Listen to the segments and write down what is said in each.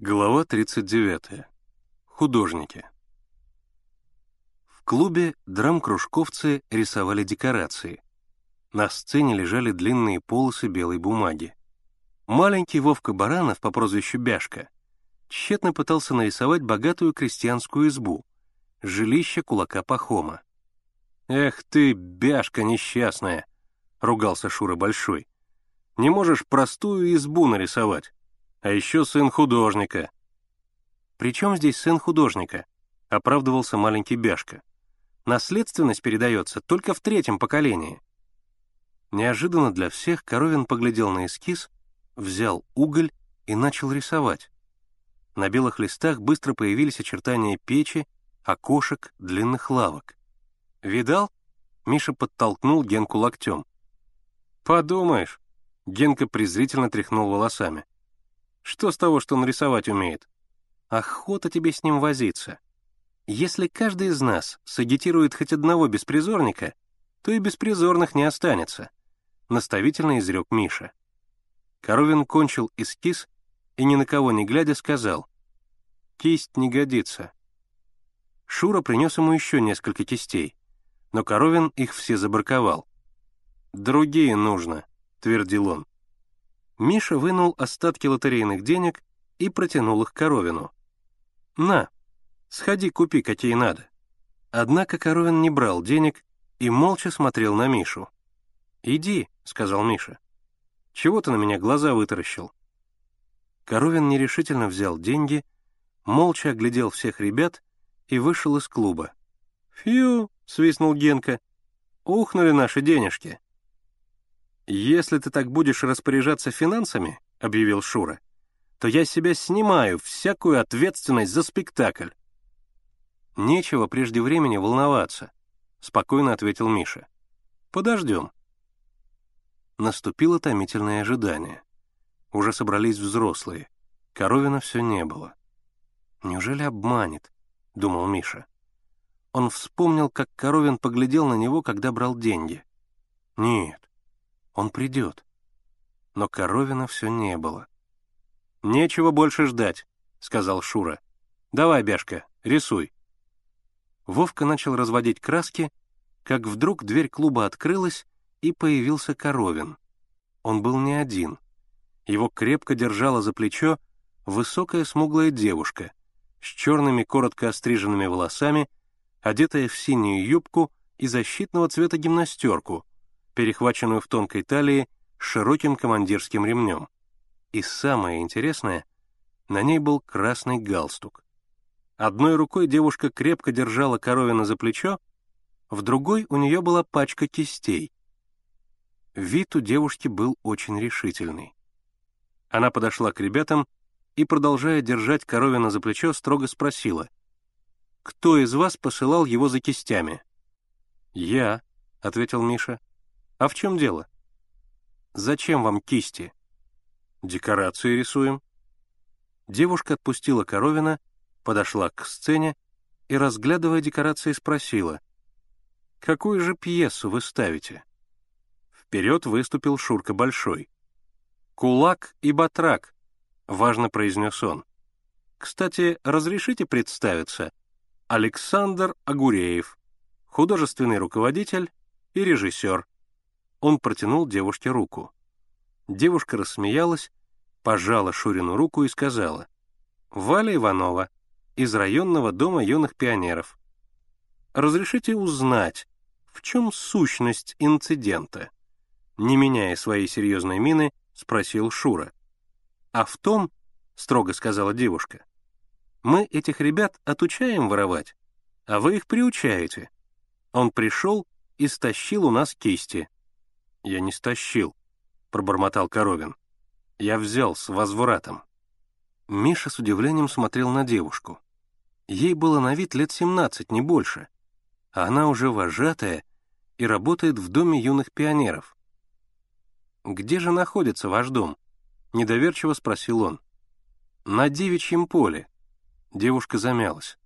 Глава 39. Художники. В клубе драм-кружковцы рисовали декорации. На сцене лежали длинные полосы белой бумаги. Маленький Вовка Баранов по прозвищу Бяшка тщетно пытался нарисовать богатую крестьянскую избу, жилище кулака Пахома. «Эх ты, Бяшка несчастная!» — ругался Шура Большой. «Не можешь простую избу нарисовать?» А еще сын художника». «При чем здесь сын художника?» — оправдывался маленький Бяшка. «Наследственность передается только в третьем поколении». Неожиданно для всех Коровин поглядел на эскиз, взял уголь и начал рисовать. На белых листах быстро появились очертания печи, окошек, длинных лавок. «Видал?» — Миша подтолкнул Генку локтем. «Подумаешь!» — Генка презрительно тряхнул волосами. Что с того, что он рисовать умеет? Охота тебе с ним возиться. Если каждый из нас сагитирует хоть одного беспризорника, то и беспризорных не останется», — наставительно изрек Миша. Коровин кончил эскиз и, ни на кого не глядя, сказал, «Кисть не годится». Шура принес ему еще несколько кистей, но Коровин их все забраковал. «Другие нужно», — твердил он. Миша вынул остатки лотерейных денег и протянул их Коровину. «На, сходи купи, какие надо». Однако Коровин не брал денег и молча смотрел на Мишу. «Иди», — сказал Миша. «Чего ты на меня глаза вытаращил?» Коровин нерешительно взял деньги, молча оглядел всех ребят и вышел из клуба. «Фью!» — свистнул Генка. «Ухнули наши денежки!» «Если ты так будешь распоряжаться финансами», — объявил Шура, «то я себя снимаю всякую ответственность за спектакль». «Нечего прежде времени волноваться», — спокойно ответил Миша. «Подождем». Наступило томительное ожидание. Уже собрались взрослые. Коровина все не было. «Неужели обманет?» — думал Миша. Он вспомнил, как Коровин поглядел на него, когда брал деньги. «Нет, он придет. Но Коровина все не было. «Нечего больше ждать», — сказал Шура. «Давай, Бяшка, рисуй». Вовка начал разводить краски, как вдруг дверь клуба открылась, и появился Коровин. Он был не один. Его крепко держала за плечо высокая смуглая девушка с черными коротко остриженными волосами, одетая в синюю юбку и защитного цвета гимнастерку, перехваченную в тонкой талии широким командирским ремнем. И самое интересное, на ней был красный галстук. Одной рукой девушка крепко держала коровина за плечо, в другой у нее была пачка кистей. Вид у девушки был очень решительный. Она подошла к ребятам и, продолжая держать коровина за плечо, строго спросила, «Кто из вас посылал его за кистями?» «Я», — ответил Миша. «А в чем дело?» «Зачем вам кисти?» «Декорации рисуем». Девушка отпустила Коровина, подошла к сцене и, разглядывая декорации, спросила, «Какую же пьесу вы ставите?» Вперед выступил Шурка Большой. «Кулак и батрак», — важно произнес он. «Кстати, разрешите представиться? Александр Агуреев, художественный руководитель и режиссер». Он протянул девушке руку. Девушка рассмеялась, пожала Шурину руку и сказала, «Валя Иванова, из районного дома юных пионеров. Разрешите узнать, в чем сущность инцидента?» Не меняя своей серьезной мины, спросил Шура. «А в том, — строго сказала девушка, — мы этих ребят отучаем воровать, а вы их приучаете. Он пришел и стащил у нас кисти. «Я не стащил», — пробормотал Коровин. «Я взял с возвратом». Миша с удивлением смотрел на девушку. Ей было на вид лет семнадцать, не больше. А она уже вожатая и работает в Доме юных пионеров. «Где же находится ваш дом?» — недоверчиво спросил он. «На девичьем поле». Девушка замялась.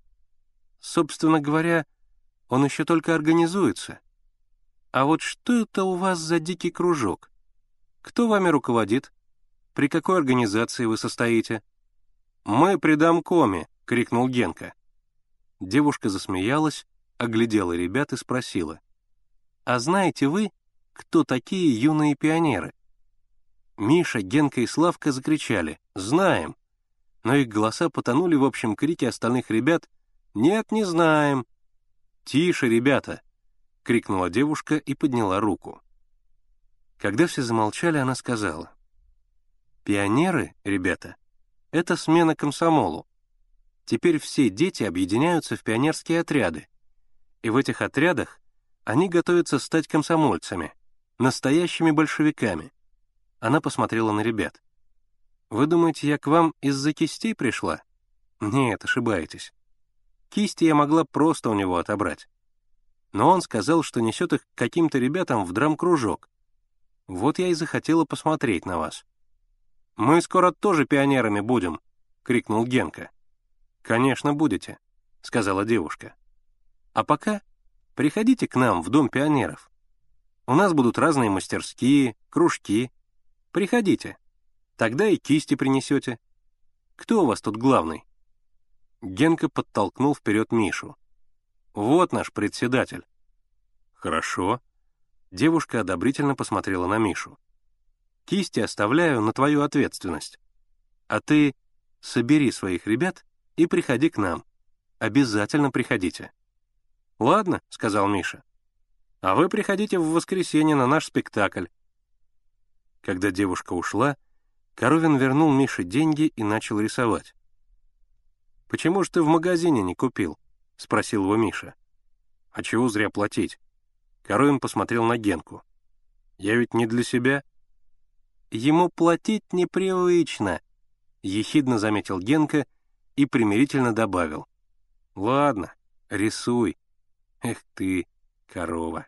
«Собственно говоря, он еще только организуется. «А вот что это у вас за дикий кружок? Кто вами руководит? При какой организации вы состоите?» «Мы при домкоме!» — крикнул Генка. Девушка засмеялась, оглядела ребят и спросила. «А знаете вы, кто такие юные пионеры?» Миша, Генка и Славка закричали «Знаем!», но их голоса потонули в общем крике остальных ребят «Нет, не знаем!» «Тише, ребята!» — крикнула девушка и подняла руку. Когда все замолчали, она сказала. «Пионеры, ребята, это смена комсомолу. Теперь все дети объединяются в пионерские отряды, и в этих отрядах они готовятся стать комсомольцами, настоящими большевиками». Она посмотрела на ребят. «Вы думаете, я к вам из-за кистей пришла? Нет, ошибаетесь. Кисти я могла просто у него отобрать. Но он сказал, что несет их к каким-то ребятам в драм-кружок, вот я и захотела посмотреть на вас». «Мы скоро тоже пионерами будем», — крикнул Генка. «Конечно, будете», — сказала девушка. «А пока приходите к нам в Дом пионеров. У нас будут разные мастерские, кружки. Приходите. Тогда и кисти принесете. Кто у вас тут главный?» Генка подтолкнул вперед Мишу. «Вот наш председатель». «Хорошо», Девушка одобрительно посмотрела на Мишу. «Кисти оставляю на твою ответственность. А ты собери своих ребят и приходи к нам. Обязательно приходите». «Ладно», — сказал Миша. «А вы приходите в воскресенье на наш спектакль». Когда девушка ушла, Коровин вернул Мише деньги и начал рисовать. «Почему же ты в магазине не купил?» — спросил его Миша. «А чего зря платить? Коровин посмотрел на Генку. «Я ведь не для себя». «Ему платить непривычно», — ехидно заметил Генка и примирительно добавил. «Ладно, рисуй. Эх ты, корова».